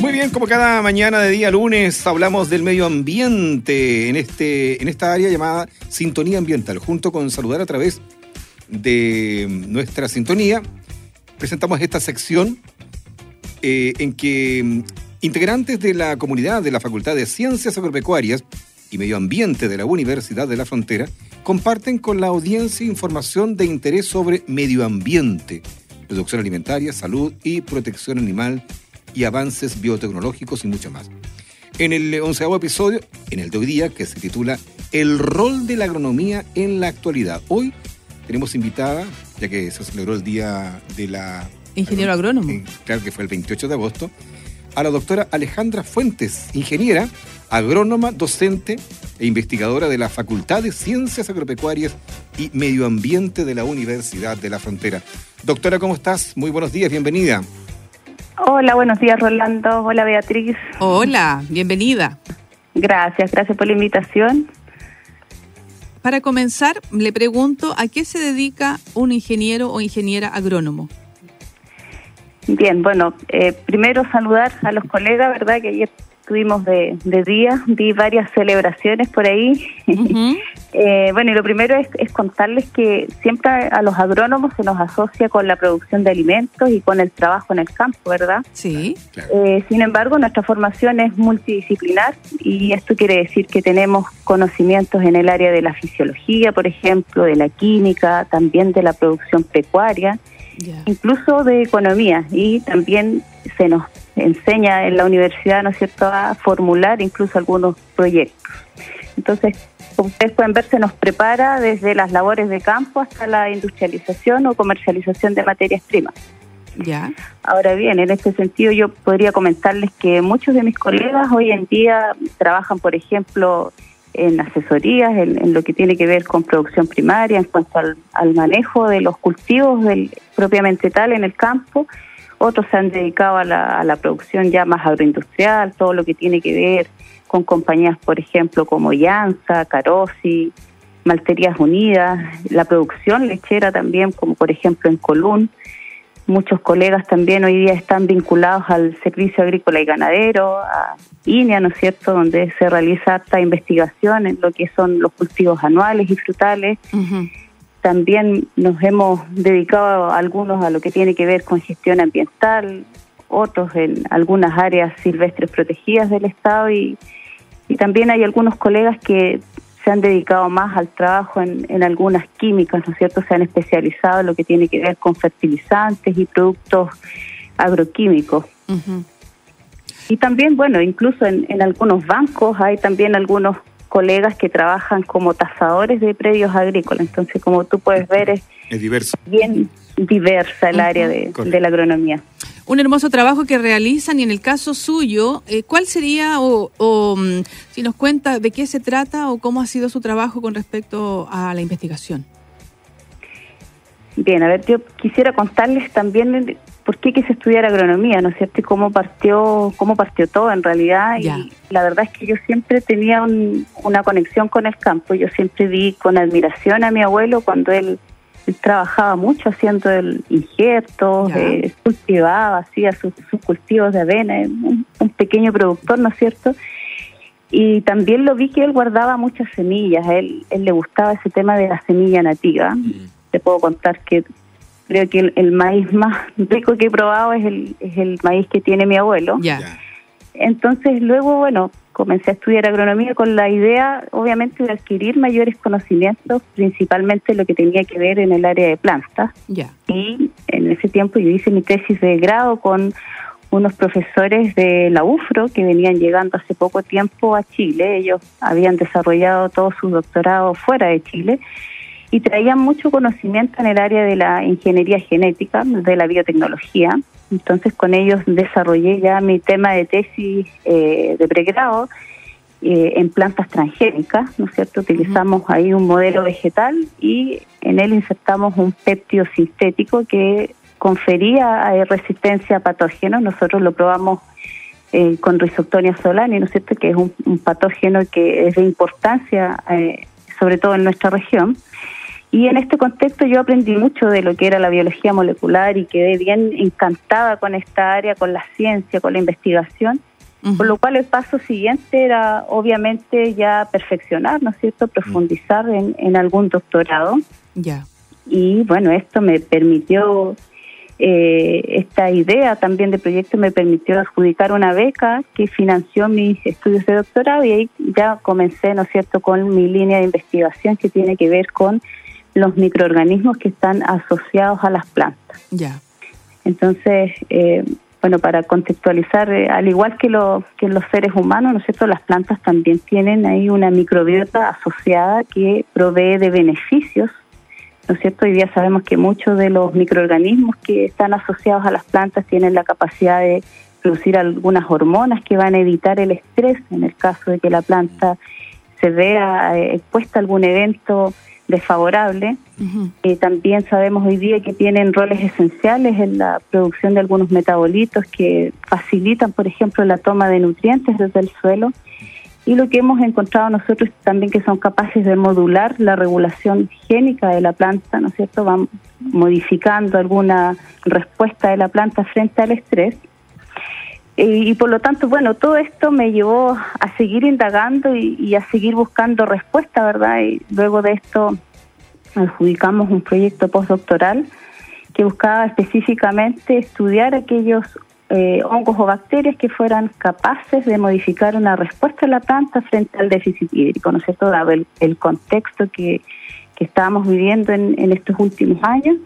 Muy bien, como cada mañana de día lunes hablamos del medio ambiente en, este, en esta área llamada Sintonía Ambiental. Junto con saludar a través de nuestra sintonía, presentamos esta sección eh, en que integrantes de la comunidad de la Facultad de Ciencias Agropecuarias y Medio Ambiente de la Universidad de la Frontera comparten con la audiencia información de interés sobre medio ambiente, producción alimentaria, salud y protección animal y avances biotecnológicos y mucho más. En el onceavo episodio, en el de hoy día, que se titula El rol de la agronomía en la actualidad. Hoy tenemos invitada, ya que se celebró el día de la... Ingeniero agrónomo. claro que fue el 28 de agosto, a la doctora Alejandra Fuentes, ingeniera, agrónoma, docente e investigadora de la Facultad de Ciencias Agropecuarias y Medio Ambiente de la Universidad de la Frontera. Doctora, ¿cómo estás? Muy buenos días, bienvenida. Hola, buenos días Rolando. Hola Beatriz. Hola, bienvenida. Gracias, gracias por la invitación. Para comenzar, le pregunto, ¿a qué se dedica un ingeniero o ingeniera agrónomo? Bien, bueno, eh, primero saludar a los colegas, ¿verdad? Que ayer estuvimos de, día, vi varias celebraciones por ahí. Eh, bueno, y lo primero es, contarles que siempre a los agrónomos se nos asocia con la producción de alimentos y con el trabajo en el campo, ¿verdad? Sí. Eh, sin embargo, nuestra formación es multidisciplinar y esto quiere decir que tenemos conocimientos en el área de la fisiología, por ejemplo, de la química, también de la producción pecuaria, incluso de economía y también se nos enseña en la universidad, ¿no es cierto?, a formular incluso algunos proyectos. Entonces, como ustedes pueden ver, se nos prepara desde las labores de campo hasta la industrialización o comercialización de materias primas. Ya. Ahora bien, en este sentido yo podría comentarles que muchos de mis colegas hoy en día trabajan, por ejemplo, en asesorías, en, lo que tiene que ver con producción primaria, en cuanto al, manejo de los cultivos del, propiamente tal en el campo, otros se han dedicado a la, producción ya más agroindustrial, todo lo que tiene que ver con compañías, por ejemplo, como Llanza, Carosi, Malterías Unidas, la producción lechera también, como por ejemplo en Colún. Muchos colegas también hoy día están vinculados al Servicio Agrícola y Ganadero, a INEA, ¿no es cierto?, donde se realiza esta investigación en lo que son los cultivos anuales y frutales. También nos hemos dedicado algunos a lo que tiene que ver con gestión ambiental, otros en algunas áreas silvestres protegidas del Estado y, también hay algunos colegas que se han dedicado más al trabajo en, algunas químicas, ¿no es cierto? Se han especializado en lo que tiene que ver con fertilizantes y productos agroquímicos. Y también, bueno, incluso en, en algunos bancos hay también algunos colegas que trabajan como tasadores de predios agrícolas. Entonces, como tú puedes ver, es, bien diversa el área de, la agronomía. Un hermoso trabajo que realizan y en el caso suyo, eh, ¿cuál sería o, mm, si nos cuenta de qué se trata o cómo ha sido su trabajo con respecto a la investigación? Bien, a ver, yo quisiera contarles también por qué quise estudiar agronomía, ¿no es cierto? Y cómo partió, cómo partió todo en realidad. Y la verdad es que yo siempre tenía una conexión con el campo. Yo siempre vi con admiración a mi abuelo cuando él, trabajaba mucho haciendo el injertos, eh, cultivaba, hacía sus, cultivos de avena, un, pequeño productor, ¿no es cierto? Y también lo vi que él guardaba muchas semillas, a él, él le gustaba ese tema de la semilla nativa. Mm. Te puedo contar que creo que el, maíz más rico que he probado es el, es el maíz que tiene mi abuelo. Ya. Entonces luego, bueno, comencé a estudiar agronomía con la idea, obviamente, de adquirir mayores conocimientos, principalmente lo que tenía que ver en el área de plantas. Ya. Y en ese tiempo yo hice mi tesis de grado con unos profesores de la UFRO que venían llegando hace poco tiempo a Chile. Ellos habían desarrollado todo su doctorado fuera de Chile y traían mucho conocimiento en el área de la ingeniería genética, de la biotecnología. Entonces con ellos desarrollé ya mi tema de tesis eh, de pregrado eh, en plantas transgénicas, ¿no es cierto? Utilizamos ahí un modelo vegetal y en él insertamos un péptido sintético que confería eh, resistencia a patógenos. Nosotros lo probamos con Rhizoctonia solani, ¿no es cierto? Que es un, patógeno que es de importancia, sobre todo en nuestra región Y en este contexto yo aprendí mucho de lo que era la biología molecular y quedé bien encantada con esta área, con la ciencia, con la investigación. Por lo cual el paso siguiente era obviamente ya perfeccionar, ¿no es cierto?, profundizar en, en algún doctorado. Ya. Y bueno, esto me permitió eh, esta idea también de proyecto me permitió adjudicar una beca que financió mis estudios de doctorado y ahí ya comencé, ¿no es cierto?, con mi línea de investigación que tiene que ver con los microorganismos que están asociados a las plantas. Ya. Entonces, eh, bueno, para contextualizar, eh, al igual que, lo, que los seres humanos, ¿no es cierto?, las plantas también tienen ahí una microbiota asociada que provee de beneficios ¿no es cierto? Hoy día sabemos que muchos de los microorganismos que están asociados a las plantas tienen la capacidad de producir algunas hormonas que van a evitar el estrés en el caso de que la planta se vea eh, expuesta a algún evento desfavorable. Eh, también sabemos hoy día que tienen roles esenciales en la producción de algunos metabolitos que facilitan, por ejemplo, la toma de nutrientes desde el suelo y lo que hemos encontrado nosotros también que son capaces de modular la regulación génica de la planta, ¿no es cierto? Van modificando alguna respuesta de la planta frente al estrés. Y, por lo tanto, bueno, todo esto me llevó a seguir indagando y, a seguir buscando respuesta, ¿verdad? Y luego de esto adjudicamos un proyecto postdoctoral que buscaba específicamente estudiar aquellos eh, hongos o bacterias que fueran capaces de modificar una respuesta de la planta frente al déficit hídrico, ¿no es cierto? Dado el, contexto que, que, estábamos viviendo en, en, estos últimos años.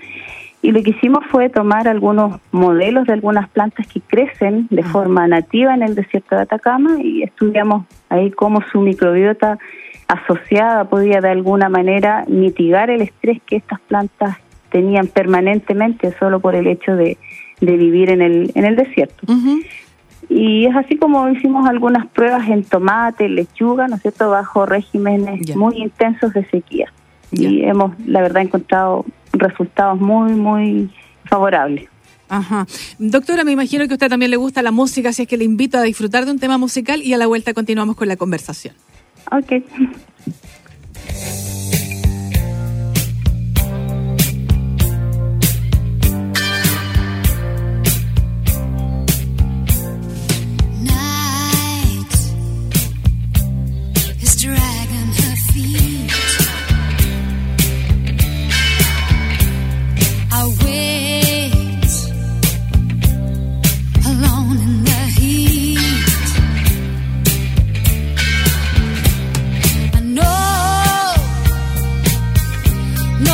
Y lo que hicimos fue tomar algunos modelos de algunas plantas que crecen de forma nativa en el desierto de Atacama y estudiamos ahí cómo su microbiota asociada podía de alguna manera mitigar el estrés que estas plantas tenían permanentemente solo por el hecho de, de vivir en el, en el desierto. Y es así como hicimos algunas pruebas en tomate, lechuga, ¿no es cierto?, bajo regímenes muy intensos de sequía. Y hemos, la verdad, encontrado resultados muy, muy favorables. Ajá. Doctora, me imagino que a usted también le gusta la música, así es que le invito a disfrutar de un tema musical y a la vuelta continuamos con la conversación. Ok.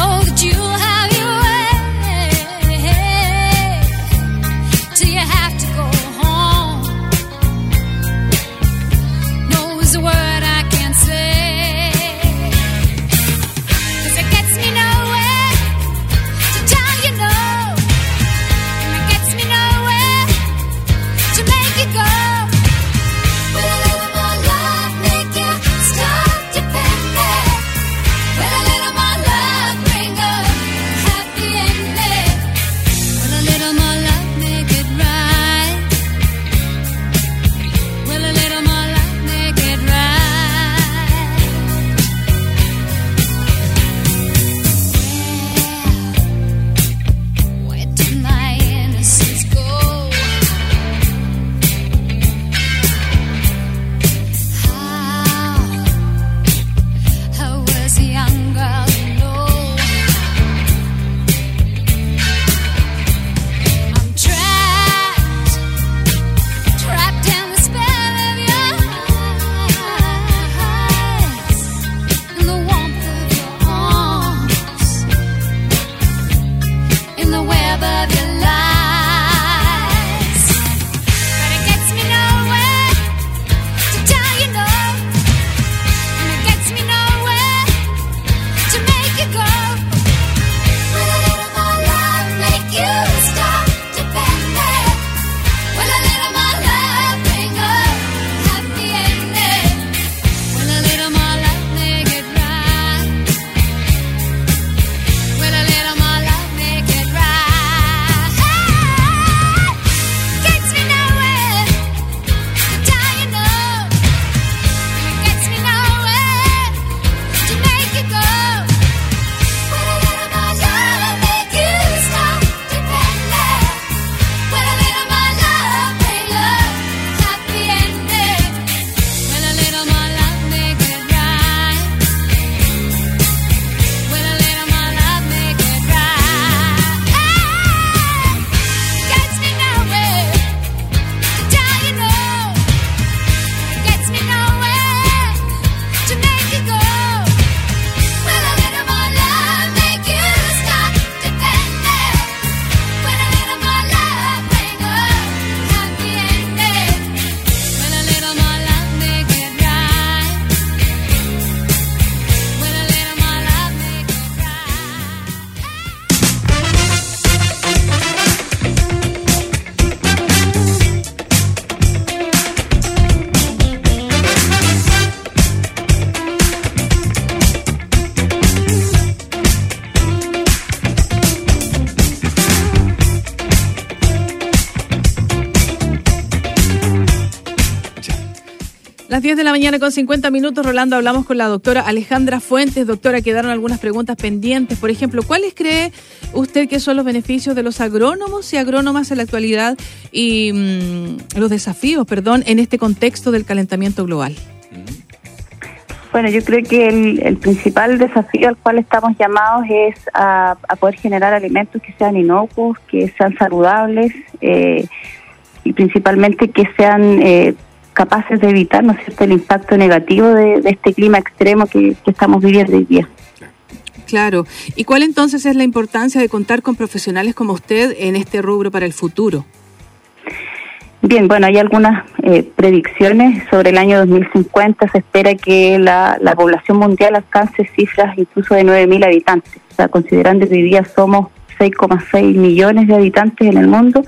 know that you Las 10 de la mañana con 50 minutos, Rolando, hablamos con la doctora Alejandra Fuentes. Doctora, quedaron algunas preguntas pendientes. Por ejemplo, ¿cuáles cree usted que son los beneficios de los agrónomos y agrónomas en la actualidad y mm, los desafíos, perdón, en este contexto del calentamiento global? Bueno, yo creo que el, principal desafío al cual estamos llamados es a, poder generar alimentos que sean inocuos, que sean saludables eh, y principalmente que sean eh, capaces de evitar ¿no el impacto negativo de, este clima extremo que, estamos viviendo hoy día. Claro. ¿Y cuál entonces es la importancia de contar con profesionales como usted en este rubro para el futuro? Bien, bueno, hay algunas eh, predicciones sobre el año 2050. Se espera que la, población mundial alcance cifras incluso de 9.000 habitantes. O sea, considerando que hoy día somos 6,6 millones de habitantes en el mundo,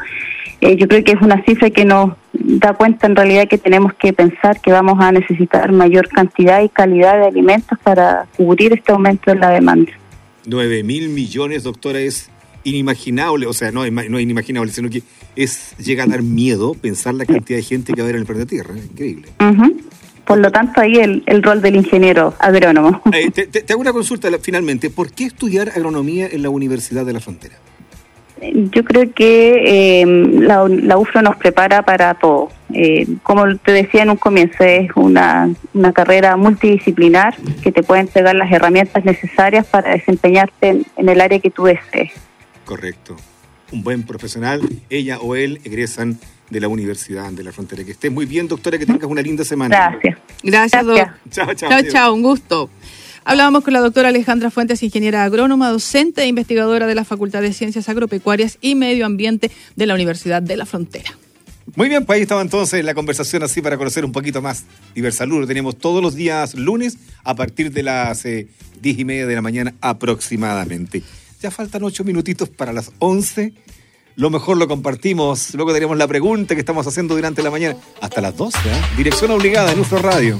eh, yo creo que es una cifra que nos da cuenta en realidad que tenemos que pensar que vamos a necesitar mayor cantidad y calidad de alimentos para cubrir este aumento en la demanda. 9 mil millones, doctora, es inimaginable, o sea, no, no es inimaginable, sino que es llega a dar miedo pensar la cantidad de gente que va a haber en el planeta Tierra, increíble. Por lo tanto, ahí el, el, rol del ingeniero agrónomo. Eh, te hago una consulta finalmente, ¿por qué estudiar agronomía en la Universidad de la Frontera? Yo creo que eh, la, la, UFRO nos prepara para todo. Eh, como te decía en un comienzo, es una, una carrera multidisciplinar que te puede entregar las herramientas necesarias para desempeñarte en, el área que tú desees. Correcto. Un buen profesional, ella o él egresan de la Universidad de la Frontera. Que estés muy bien, doctora, que tengas una linda semana. Gracias. Gracias, doctor. Chao, chao. Chao, chao, un gusto. Hablábamos con la doctora Alejandra Fuentes, ingeniera agrónoma, docente e investigadora de la Facultad de Ciencias Agropecuarias y Medio Ambiente de la Universidad de la Frontera. Muy bien, pues ahí estaba entonces la conversación así para conocer un poquito más Diversalud. Lo tenemos todos los días lunes a partir de las eh, diez y media de la mañana aproximadamente. Ya faltan ocho minutitos para las once. Lo mejor lo compartimos. Luego tenemos la pregunta que estamos haciendo durante la mañana hasta las 12. ¿eh? Dirección obligada en nuestro radio.